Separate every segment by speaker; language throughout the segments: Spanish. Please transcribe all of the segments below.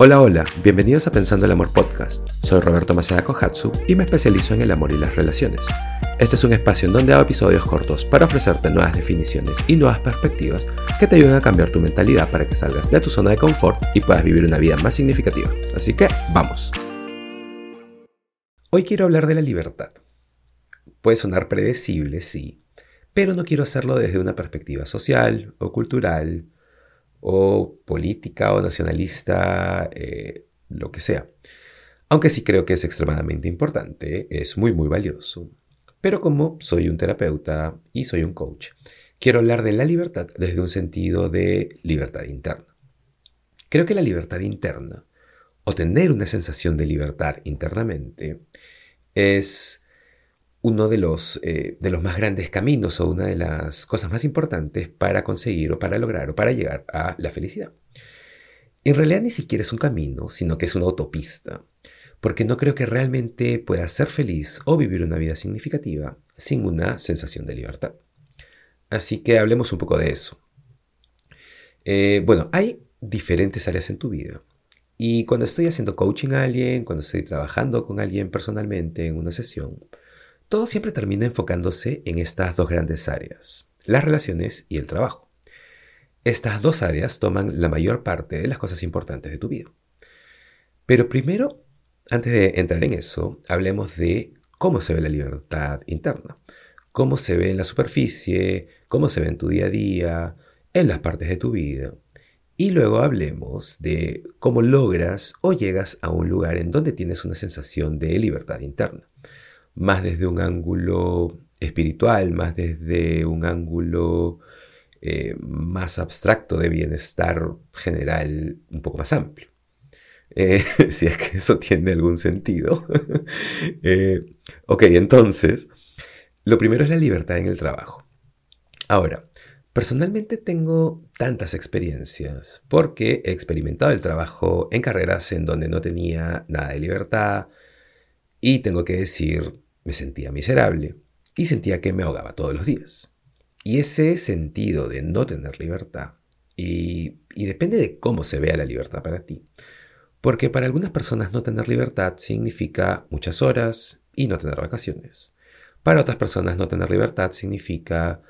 Speaker 1: Hola, hola, bienvenidos a Pensando el Amor Podcast. Soy Roberto Maceda Kohatsu y me especializo en el amor y las relaciones. Este es un espacio en donde hago episodios cortos para ofrecerte nuevas definiciones y nuevas perspectivas que te ayuden a cambiar tu mentalidad para que salgas de tu zona de confort y puedas vivir una vida más significativa. Así que, vamos. Hoy quiero hablar de la libertad. Puede sonar predecible, sí, pero no quiero hacerlo desde una perspectiva social o cultural o política o nacionalista, eh, lo que sea. Aunque sí creo que es extremadamente importante, es muy muy valioso. Pero como soy un terapeuta y soy un coach, quiero hablar de la libertad desde un sentido de libertad interna. Creo que la libertad interna, o tener una sensación de libertad internamente, es uno de los, eh, de los más grandes caminos o una de las cosas más importantes para conseguir o para lograr o para llegar a la felicidad. En realidad ni siquiera es un camino, sino que es una autopista, porque no creo que realmente puedas ser feliz o vivir una vida significativa sin una sensación de libertad. Así que hablemos un poco de eso. Eh, bueno, hay diferentes áreas en tu vida. Y cuando estoy haciendo coaching a alguien, cuando estoy trabajando con alguien personalmente en una sesión, todo siempre termina enfocándose en estas dos grandes áreas, las relaciones y el trabajo. Estas dos áreas toman la mayor parte de las cosas importantes de tu vida. Pero primero, antes de entrar en eso, hablemos de cómo se ve la libertad interna, cómo se ve en la superficie, cómo se ve en tu día a día, en las partes de tu vida. Y luego hablemos de cómo logras o llegas a un lugar en donde tienes una sensación de libertad interna más desde un ángulo espiritual, más desde un ángulo eh, más abstracto de bienestar general un poco más amplio. Eh, si es que eso tiene algún sentido. Eh, ok, entonces, lo primero es la libertad en el trabajo. Ahora, personalmente tengo tantas experiencias porque he experimentado el trabajo en carreras en donde no tenía nada de libertad y tengo que decir me sentía miserable y sentía que me ahogaba todos los días. Y ese sentido de no tener libertad, y, depende de cómo se vea la libertad para ti, porque para algunas personas no tener libertad significa muchas horas y no tener vacaciones. Para otras personas no tener libertad significa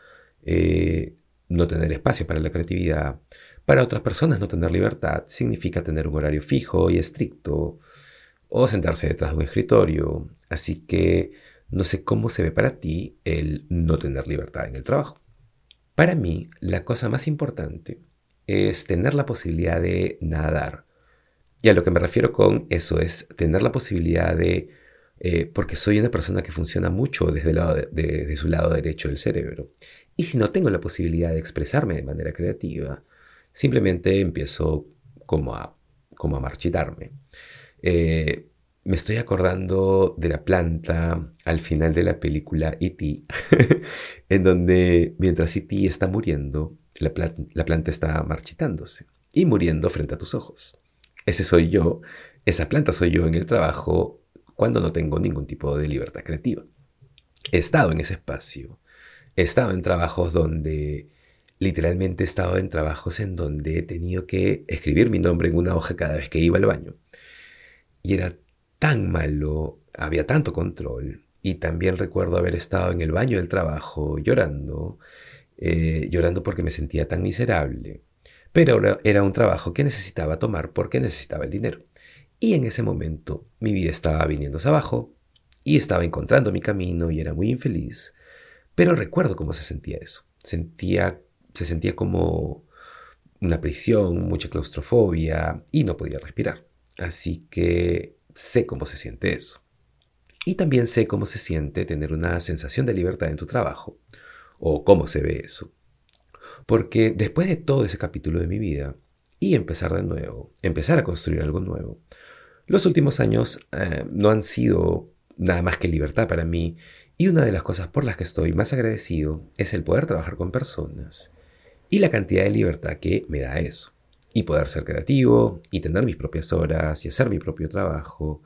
Speaker 1: eh, no tener espacio para la creatividad. Para otras personas no tener libertad significa tener un horario fijo y estricto o sentarse detrás de un escritorio. Así que no sé cómo se ve para ti el no tener libertad en el trabajo. Para mí, la cosa más importante es tener la posibilidad de nadar. Y a lo que me refiero con eso es tener la posibilidad de, eh, porque soy una persona que funciona mucho desde, el lado de, su lado derecho del cerebro. Y si no tengo la posibilidad de expresarme de manera creativa, simplemente empiezo como a, como a marchitarme. Eh, me estoy acordando de la planta al final de la película E.T., en donde mientras E.T. está muriendo, la, la planta está marchitándose y muriendo frente a tus ojos. Ese soy yo, esa planta soy yo en el trabajo cuando no tengo ningún tipo de libertad creativa. He estado en ese espacio, he estado en trabajos donde literalmente he estado en trabajos en donde he tenido que escribir mi nombre en una hoja cada vez que iba al baño. Y era tan malo, había tanto control. Y también recuerdo haber estado en el baño del trabajo llorando, eh, llorando porque me sentía tan miserable. Pero era un trabajo que necesitaba tomar porque necesitaba el dinero. Y en ese momento mi vida estaba viniéndose abajo y estaba encontrando mi camino y era muy infeliz. Pero recuerdo cómo se sentía eso. Sentía, se sentía como una prisión, mucha claustrofobia y no podía respirar. Así que sé cómo se siente eso. Y también sé cómo se siente tener una sensación de libertad en tu trabajo, o cómo se ve eso. Porque después de todo ese capítulo de mi vida, y empezar de nuevo, empezar a construir algo nuevo, los últimos años eh, no han sido nada más que libertad para mí, y una de las cosas por las que estoy más agradecido es el poder trabajar con personas y la cantidad de libertad que me da eso y poder ser creativo y tener mis propias horas y hacer mi propio trabajo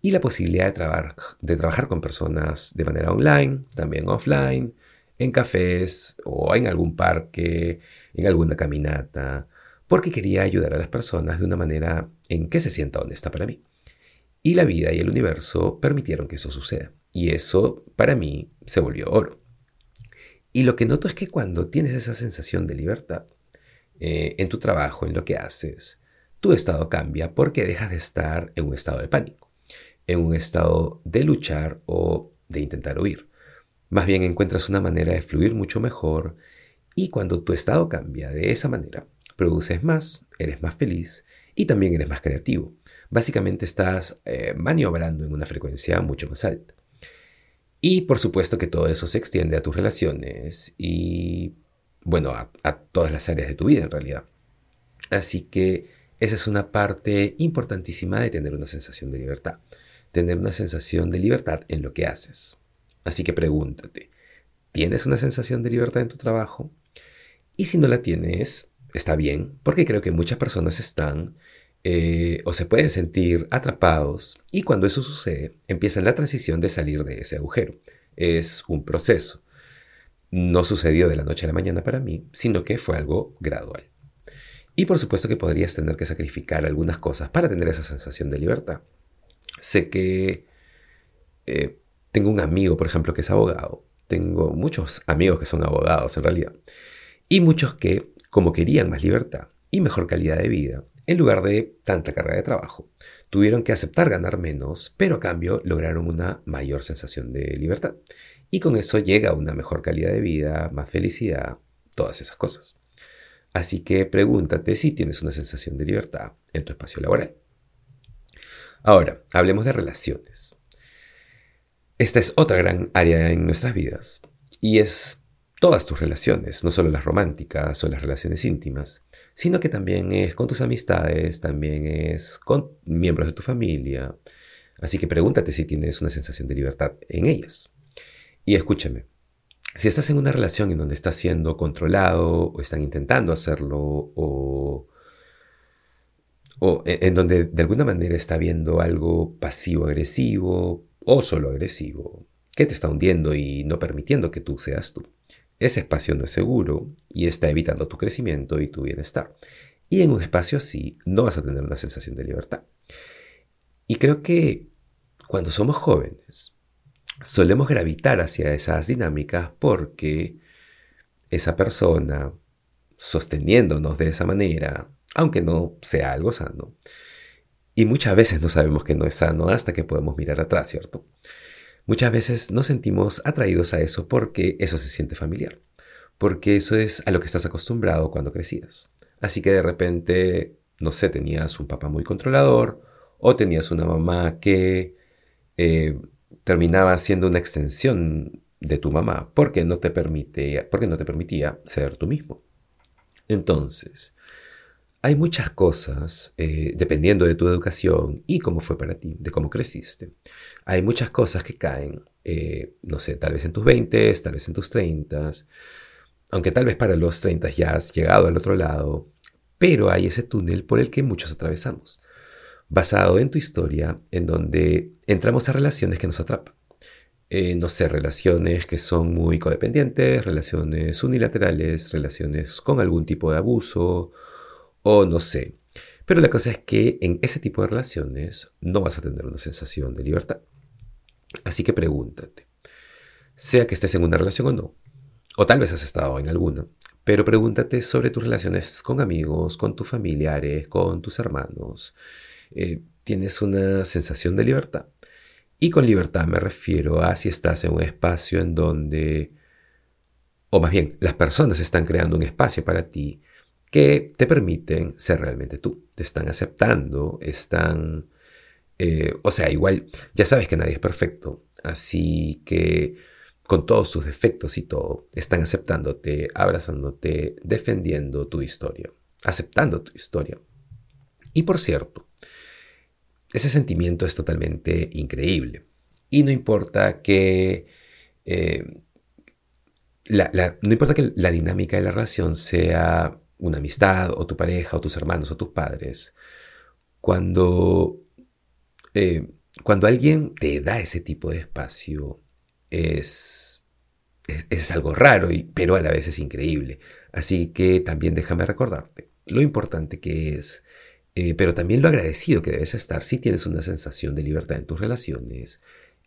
Speaker 1: y la posibilidad de, de trabajar con personas de manera online, también offline, en cafés o en algún parque, en alguna caminata, porque quería ayudar a las personas de una manera en que se sienta honesta para mí. Y la vida y el universo permitieron que eso suceda. Y eso, para mí, se volvió oro. Y lo que noto es que cuando tienes esa sensación de libertad, eh, en tu trabajo, en lo que haces, tu estado cambia porque dejas de estar en un estado de pánico, en un estado de luchar o de intentar huir. Más bien encuentras una manera de fluir mucho mejor y cuando tu estado cambia de esa manera, produces más, eres más feliz y también eres más creativo. Básicamente estás eh, maniobrando en una frecuencia mucho más alta. Y por supuesto que todo eso se extiende a tus relaciones y, bueno, a, todas las áreas de tu vida en realidad. Así que esa es una parte importantísima de tener una sensación de libertad. Tener una sensación de libertad en lo que haces. Así que pregúntate, ¿tienes una sensación de libertad en tu trabajo? Y si no la tienes, está bien, porque creo que muchas personas están eh, o se pueden sentir atrapados y cuando eso sucede empiezan la transición de salir de ese agujero. Es un proceso. No sucedió de la noche a la mañana para mí, sino que fue algo gradual. Y por supuesto que podrías tener que sacrificar algunas cosas para tener esa sensación de libertad. Sé que eh, tengo un amigo, por ejemplo, que es abogado. Tengo muchos amigos que son abogados en realidad. Y muchos que, como querían más libertad y mejor calidad de vida, en lugar de tanta carga de trabajo, tuvieron que aceptar ganar menos, pero a cambio lograron una mayor sensación de libertad. Y con eso llega una mejor calidad de vida, más felicidad, todas esas cosas. Así que pregúntate si tienes una sensación de libertad en tu espacio laboral. Ahora, hablemos de relaciones. Esta es otra gran área en nuestras vidas y es todas tus relaciones, no solo las románticas o las relaciones íntimas, sino que también es con tus amistades, también es con miembros de tu familia. Así que pregúntate si tienes una sensación de libertad en ellas. Y escúchame, si estás en una relación en donde estás siendo controlado o están intentando hacerlo o, o en donde de alguna manera está viendo algo pasivo-agresivo o solo agresivo, que te está hundiendo y no permitiendo que tú seas tú. Ese espacio no es seguro y está evitando tu crecimiento y tu bienestar. Y en un espacio así no vas a tener una sensación de libertad. Y creo que cuando somos jóvenes solemos gravitar hacia esas dinámicas porque esa persona sosteniéndonos de esa manera, aunque no sea algo sano, y muchas veces no sabemos que no es sano hasta que podemos mirar atrás, ¿cierto? Muchas veces nos sentimos atraídos a eso porque eso se siente familiar, porque eso es a lo que estás acostumbrado cuando crecías. Así que de repente, no sé, tenías un papá muy controlador o tenías una mamá que eh, terminaba siendo una extensión de tu mamá porque no te porque no te permitía ser tú mismo. Entonces, hay muchas cosas, eh, dependiendo de tu educación y cómo fue para ti, de cómo creciste. Hay muchas cosas que caen, eh, no sé, tal vez en tus 20, tal vez en tus 30, aunque tal vez para los 30 ya has llegado al otro lado, pero hay ese túnel por el que muchos atravesamos, basado en tu historia, en donde entramos a relaciones que nos atrapan. Eh, no sé, relaciones que son muy codependientes, relaciones unilaterales, relaciones con algún tipo de abuso, o no sé. Pero la cosa es que en ese tipo de relaciones no vas a tener una sensación de libertad. Así que pregúntate, sea que estés en una relación o no, o tal vez has estado en alguna, pero pregúntate sobre tus relaciones con amigos, con tus familiares, con tus hermanos. Eh, ¿Tienes una sensación de libertad? Y con libertad me refiero a si estás en un espacio en donde, o más bien, las personas están creando un espacio para ti que te permiten ser realmente tú. Te están aceptando, están... Eh, o sea, igual, ya sabes que nadie es perfecto, así que con todos sus defectos y todo, están aceptándote, abrazándote, defendiendo tu historia, aceptando tu historia. Y por cierto, ese sentimiento es totalmente increíble. Y no importa que... Eh, no importa que la dinámica de la relación sea una amistad o tu pareja o tus hermanos o tus padres, cuando, eh, cuando alguien te da ese tipo de espacio, es, es, algo raro, y, pero a la vez es increíble. Así que también déjame recordarte lo importante que es, eh, pero también lo agradecido que debes estar si tienes una sensación de libertad en tus relaciones,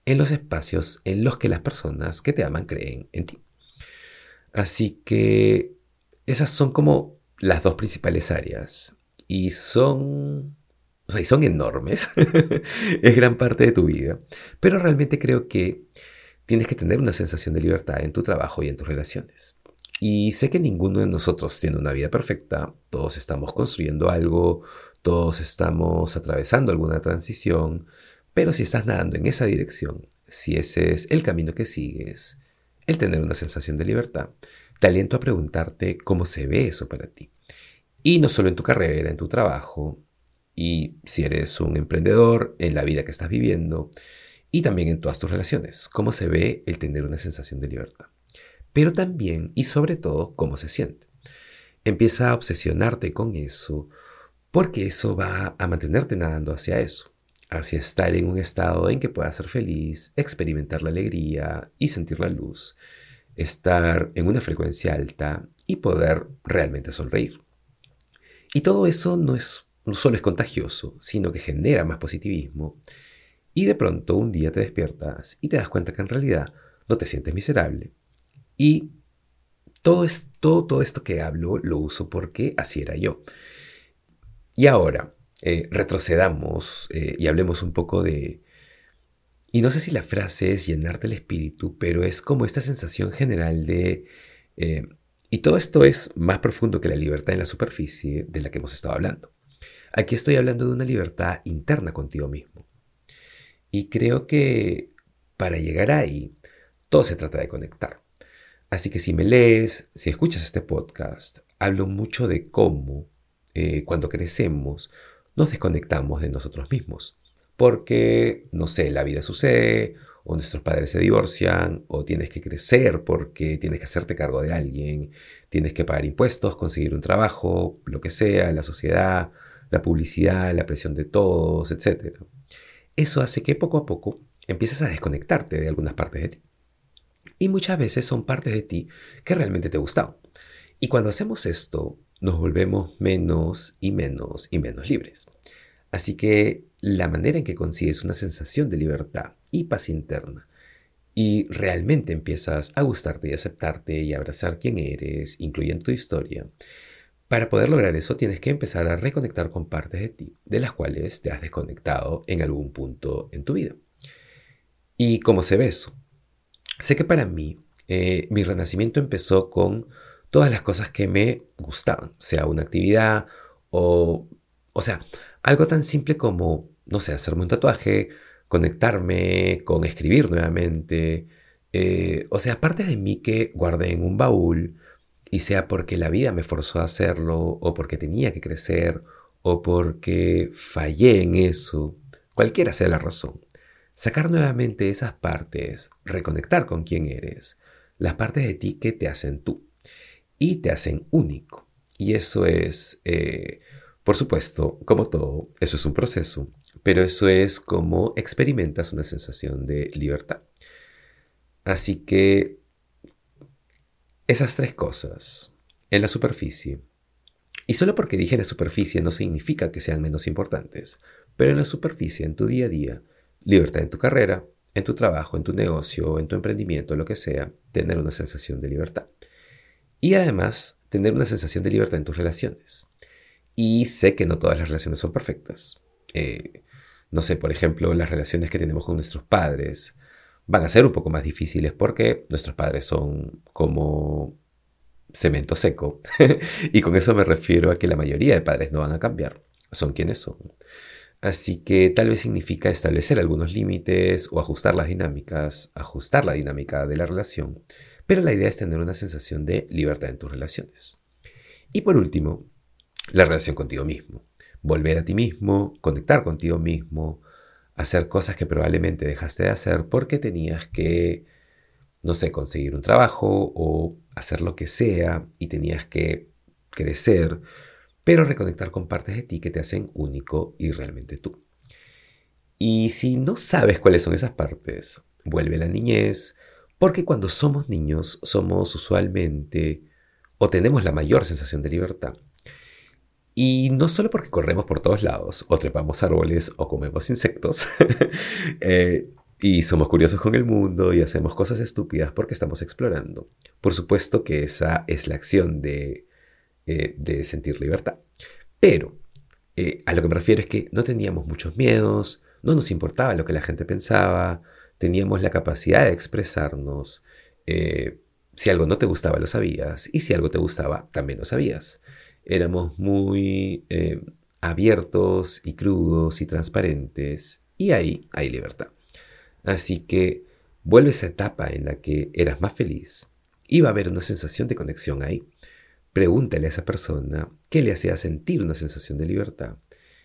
Speaker 1: en los espacios en los que las personas que te aman creen en ti. Así que esas son como las dos principales áreas y son, o sea, y son enormes. es gran parte de tu vida, pero realmente creo que tienes que tener una sensación de libertad en tu trabajo y en tus relaciones. Y sé que ninguno de nosotros tiene una vida perfecta, todos estamos construyendo algo, todos estamos atravesando alguna transición, pero si estás nadando en esa dirección, si ese es el camino que sigues, el tener una sensación de libertad, te aliento a preguntarte cómo se ve eso para ti. Y no solo en tu carrera, en tu trabajo, y si eres un emprendedor, en la vida que estás viviendo, y también en todas tus relaciones, cómo se ve el tener una sensación de libertad. Pero también y sobre todo, cómo se siente. Empieza a obsesionarte con eso, porque eso va a mantenerte nadando hacia eso hacia estar en un estado en que puedas ser feliz, experimentar la alegría y sentir la luz, estar en una frecuencia alta y poder realmente sonreír. Y todo eso no, es, no solo es contagioso, sino que genera más positivismo. Y de pronto un día te despiertas y te das cuenta que en realidad no te sientes miserable. Y todo, esto, todo esto que hablo lo uso porque así era yo. Y ahora, eh, retrocedamos eh, y hablemos un poco de... Y no sé si la frase es llenarte el espíritu, pero es como esta sensación general de... Eh, y todo esto es más profundo que la libertad en la superficie de la que hemos estado hablando. Aquí estoy hablando de una libertad interna contigo mismo. Y creo que para llegar ahí, todo se trata de conectar. Así que si me lees, si escuchas este podcast, hablo mucho de cómo, cuando crecemos, nos desconectamos de nosotros mismos. Porque, no sé, la vida sucede, o nuestros padres se divorcian, o tienes que crecer porque tienes que hacerte cargo de alguien, tienes que pagar impuestos, conseguir un trabajo, lo que sea, la sociedad, la publicidad, la presión de todos, etc. Eso hace que poco a poco empieces a desconectarte de algunas partes de ti. Y muchas veces son partes de ti que realmente te gustan. Y cuando hacemos esto, nos volvemos menos y menos y menos libres. Así que la manera en que consigues una sensación de libertad y paz interna y realmente empiezas a gustarte y aceptarte y abrazar quién eres, incluyendo tu historia, para poder lograr eso tienes que empezar a reconectar con partes de ti, de las cuales te has desconectado en algún punto en tu vida. ¿Y cómo se ve eso? Sé que para mí eh, mi renacimiento empezó con todas las cosas que me gustaban, sea una actividad o, o sea, algo tan simple como, no sé, hacerme un tatuaje, conectarme con escribir nuevamente, eh, o sea, partes de mí que guardé en un baúl, y sea porque la vida me forzó a hacerlo, o porque tenía que crecer, o porque fallé en eso, cualquiera sea la razón. Sacar nuevamente esas partes, reconectar con quién eres, las partes de ti que te hacen tú y te hacen único. Y eso es, eh, por supuesto, como todo, eso es un proceso, pero eso es como experimentas una sensación de libertad. Así que esas tres cosas en la superficie, y solo porque dije en la superficie no significa que sean menos importantes, pero en la superficie, en tu día a día, libertad en tu carrera, en tu trabajo, en tu negocio, en tu emprendimiento, lo que sea, tener una sensación de libertad. Y además, tener una sensación de libertad en tus relaciones. Y sé que no todas las relaciones son perfectas. Eh, no sé, por ejemplo, las relaciones que tenemos con nuestros padres van a ser un poco más difíciles porque nuestros padres son como cemento seco. y con eso me refiero a que la mayoría de padres no van a cambiar. Son quienes son. Así que tal vez significa establecer algunos límites o ajustar las dinámicas, ajustar la dinámica de la relación pero la idea es tener una sensación de libertad en tus relaciones. Y por último, la relación contigo mismo. Volver a ti mismo, conectar contigo mismo, hacer cosas que probablemente dejaste de hacer porque tenías que, no sé, conseguir un trabajo o hacer lo que sea y tenías que crecer, pero reconectar con partes de ti que te hacen único y realmente tú. Y si no sabes cuáles son esas partes, vuelve la niñez, porque cuando somos niños somos usualmente o tenemos la mayor sensación de libertad. Y no solo porque corremos por todos lados, o trepamos árboles, o comemos insectos, eh, y somos curiosos con el mundo y hacemos cosas estúpidas porque estamos explorando. Por supuesto que esa es la acción de, eh, de sentir libertad. Pero eh, a lo que me refiero es que no teníamos muchos miedos, no nos importaba lo que la gente pensaba, teníamos la capacidad de expresarnos. si algo no te gustaba, lo sabías, y si algo te gustaba, también lo sabías éramos muy eh, abiertos y crudos y transparentes y ahí hay libertad. Así que vuelve esa etapa en la que eras más feliz y va a haber una sensación de conexión ahí. Pregúntale a esa persona qué le hacía sentir una sensación de libertad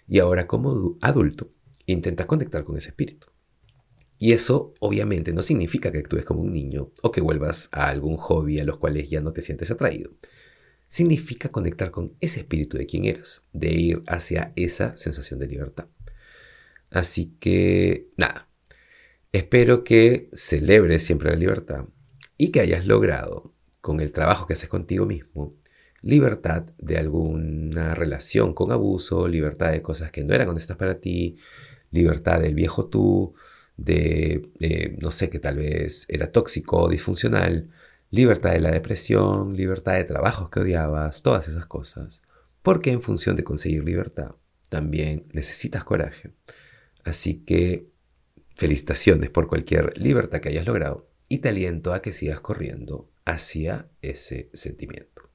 Speaker 1: y ahora como adulto intenta conectar con ese espíritu. Y eso obviamente no significa que actúes como un niño o que vuelvas a algún hobby a los cuales ya no te sientes atraído significa conectar con ese espíritu de quien eras, de ir hacia esa sensación de libertad. Así que, nada, espero que celebres siempre la libertad y que hayas logrado, con el trabajo que haces contigo mismo, libertad de alguna relación con abuso, libertad de cosas que no eran honestas para ti, libertad del viejo tú, de, no sé, que tal vez era tóxico o disfuncional, libertad de la depresión, libertad de trabajos que odiabas, todas esas cosas. Porque en función de conseguir libertad, también necesitas coraje. Así que felicitaciones por cualquier libertad que hayas logrado y te aliento a que sigas corriendo hacia ese sentimiento.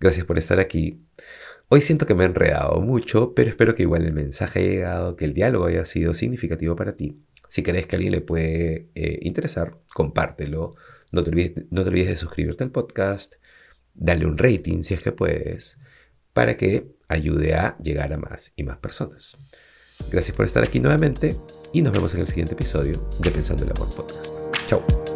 Speaker 1: Gracias por estar aquí. Hoy siento que me he enredado mucho, pero espero que igual el mensaje haya llegado, que el diálogo haya sido significativo para ti. Si crees que a alguien le puede eh, interesar, compártelo no te, olvides, de suscribirte al podcast, darle un rating si es que puedes, para que ayude a llegar a más y más personas. Gracias por estar aquí nuevamente y nos vemos en el siguiente episodio de Pensando el Amor Podcast. Chao.